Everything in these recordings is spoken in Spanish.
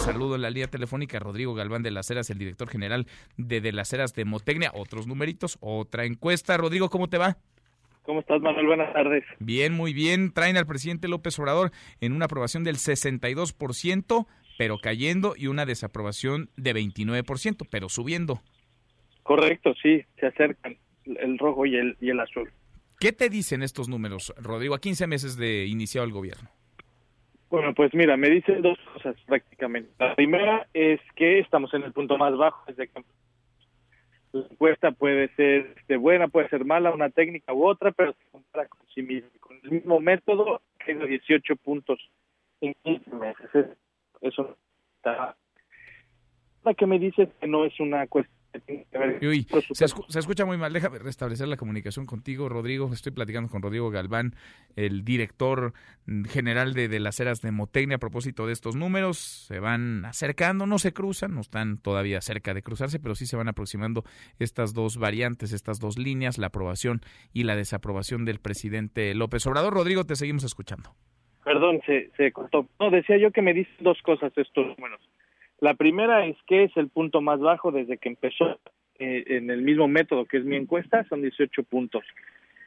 Saludo en la línea telefónica a Rodrigo Galván de las Heras, el director general de De las Heras de Motecnia. Otros numeritos, otra encuesta. Rodrigo, ¿cómo te va? ¿Cómo estás, Manuel? Buenas tardes. Bien, muy bien. Traen al presidente López Obrador en una aprobación del 62%, pero cayendo, y una desaprobación de 29%, pero subiendo. Correcto, sí, se acercan el rojo y el, y el azul. ¿Qué te dicen estos números, Rodrigo, a 15 meses de iniciado el gobierno? Bueno, pues mira, me dicen dos cosas prácticamente. La primera es que estamos en el punto más bajo desde que la encuesta puede ser este, buena, puede ser mala, una técnica u otra, pero se compara con sí mismo. Con el mismo método, tengo 18 puntos en 15 meses. Eso está. La que me dice que no es una cuestión Uy, se, se, escucha muy mal. Déjame restablecer la comunicación contigo, Rodrigo. Estoy platicando con Rodrigo Galván, el director general de, de las eras de Motecnia a propósito de estos números. Se van acercando, no se cruzan, no están todavía cerca de cruzarse, pero sí se van aproximando estas dos variantes, estas dos líneas, la aprobación y la desaprobación del presidente López Obrador. Rodrigo, te seguimos escuchando. Perdón, se, se cortó. No, decía yo que me dices dos cosas estos números. La primera es que es el punto más bajo desde que empezó eh, en el mismo método que es mi encuesta, son 18 puntos.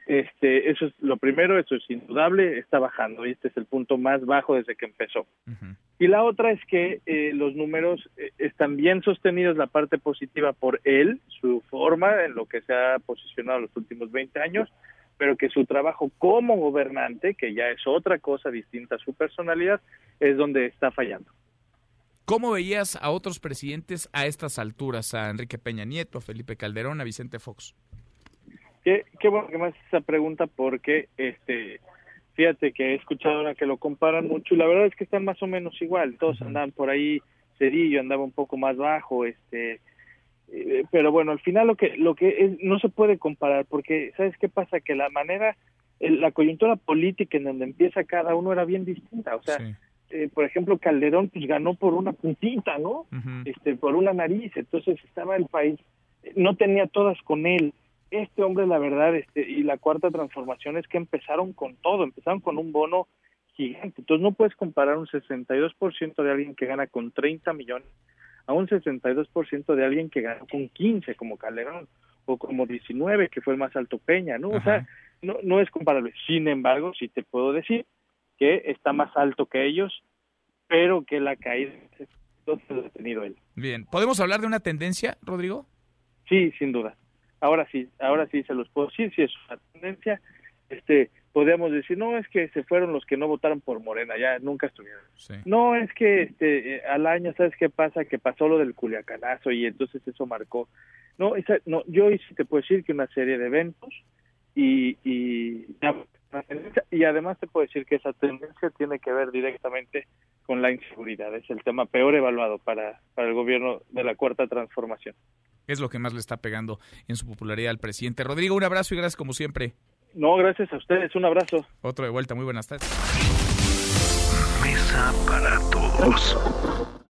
Este, eso es lo primero, eso es indudable, está bajando y este es el punto más bajo desde que empezó. Y la otra es que eh, los números eh, están bien sostenidos, la parte positiva por él, su forma en lo que se ha posicionado los últimos 20 años, pero que su trabajo como gobernante, que ya es otra cosa distinta a su personalidad, es donde está fallando. ¿Cómo veías a otros presidentes a estas alturas? A Enrique Peña Nieto, a Felipe Calderón, a Vicente Fox. Qué, qué bueno que me haces esa pregunta porque, este, fíjate que he escuchado una que lo comparan mucho y la verdad es que están más o menos igual. Todos andaban por ahí, Cedillo andaba un poco más bajo, este, eh, pero bueno, al final lo que lo que es, no se puede comparar porque sabes qué pasa que la manera, la coyuntura política en donde empieza cada uno era bien distinta, o sea. Sí eh, por ejemplo, Calderón pues ganó por una puntita, ¿no? Uh -huh. Este, por una nariz, entonces estaba el país, no tenía todas con él. Este hombre, la verdad, este, y la cuarta transformación es que empezaron con todo, empezaron con un bono gigante. Entonces no puedes comparar un 62% de alguien que gana con 30 millones a un 62% de alguien que ganó con 15 como Calderón o como 19 que fue el más alto Peña, ¿no? O sea, no, no es comparable. Sin embargo, sí te puedo decir que está más alto que ellos, pero que la caída entonces ha tenido él. Bien, ¿podemos hablar de una tendencia, Rodrigo? Sí, sin duda. Ahora sí, ahora sí se los puedo decir, si es una tendencia, este, podríamos decir, no, es que se fueron los que no votaron por Morena, ya nunca estuvieron. Sí. No, es que este, al año, ¿sabes qué pasa? Que pasó lo del culiacanazo y entonces eso marcó. No, esa, no yo sí te puedo decir que una serie de eventos y, y y además te puedo decir que esa tendencia tiene que ver directamente con la inseguridad. Es el tema peor evaluado para, para el gobierno de la cuarta transformación. Es lo que más le está pegando en su popularidad al presidente. Rodrigo, un abrazo y gracias como siempre. No, gracias a ustedes. Un abrazo. Otro de vuelta. Muy buenas tardes. Mesa para todos.